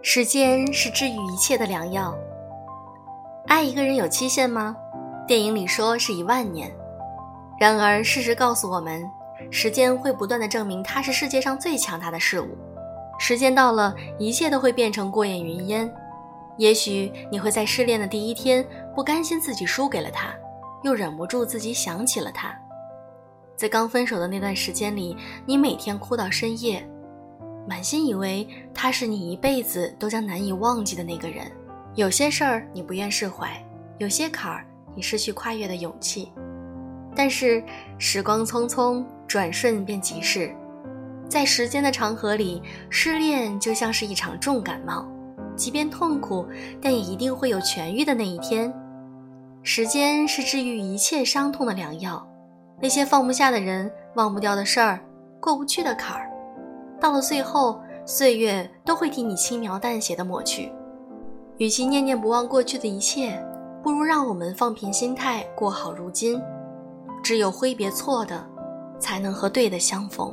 时间是治愈一切的良药。爱一个人有期限吗？电影里说是一万年。然而，事实告诉我们，时间会不断的证明它是世界上最强大的事物。时间到了，一切都会变成过眼云烟。也许你会在失恋的第一天不甘心自己输给了他，又忍不住自己想起了他。在刚分手的那段时间里，你每天哭到深夜，满心以为他是你一辈子都将难以忘记的那个人。有些事儿你不愿释怀，有些坎儿你失去跨越的勇气。但是时光匆匆，转瞬便即逝。在时间的长河里，失恋就像是一场重感冒，即便痛苦，但也一定会有痊愈的那一天。时间是治愈一切伤痛的良药。那些放不下的人、忘不掉的事儿、过不去的坎儿，到了最后，岁月都会替你轻描淡写的抹去。与其念念不忘过去的一切，不如让我们放平心态，过好如今。只有挥别错的，才能和对的相逢。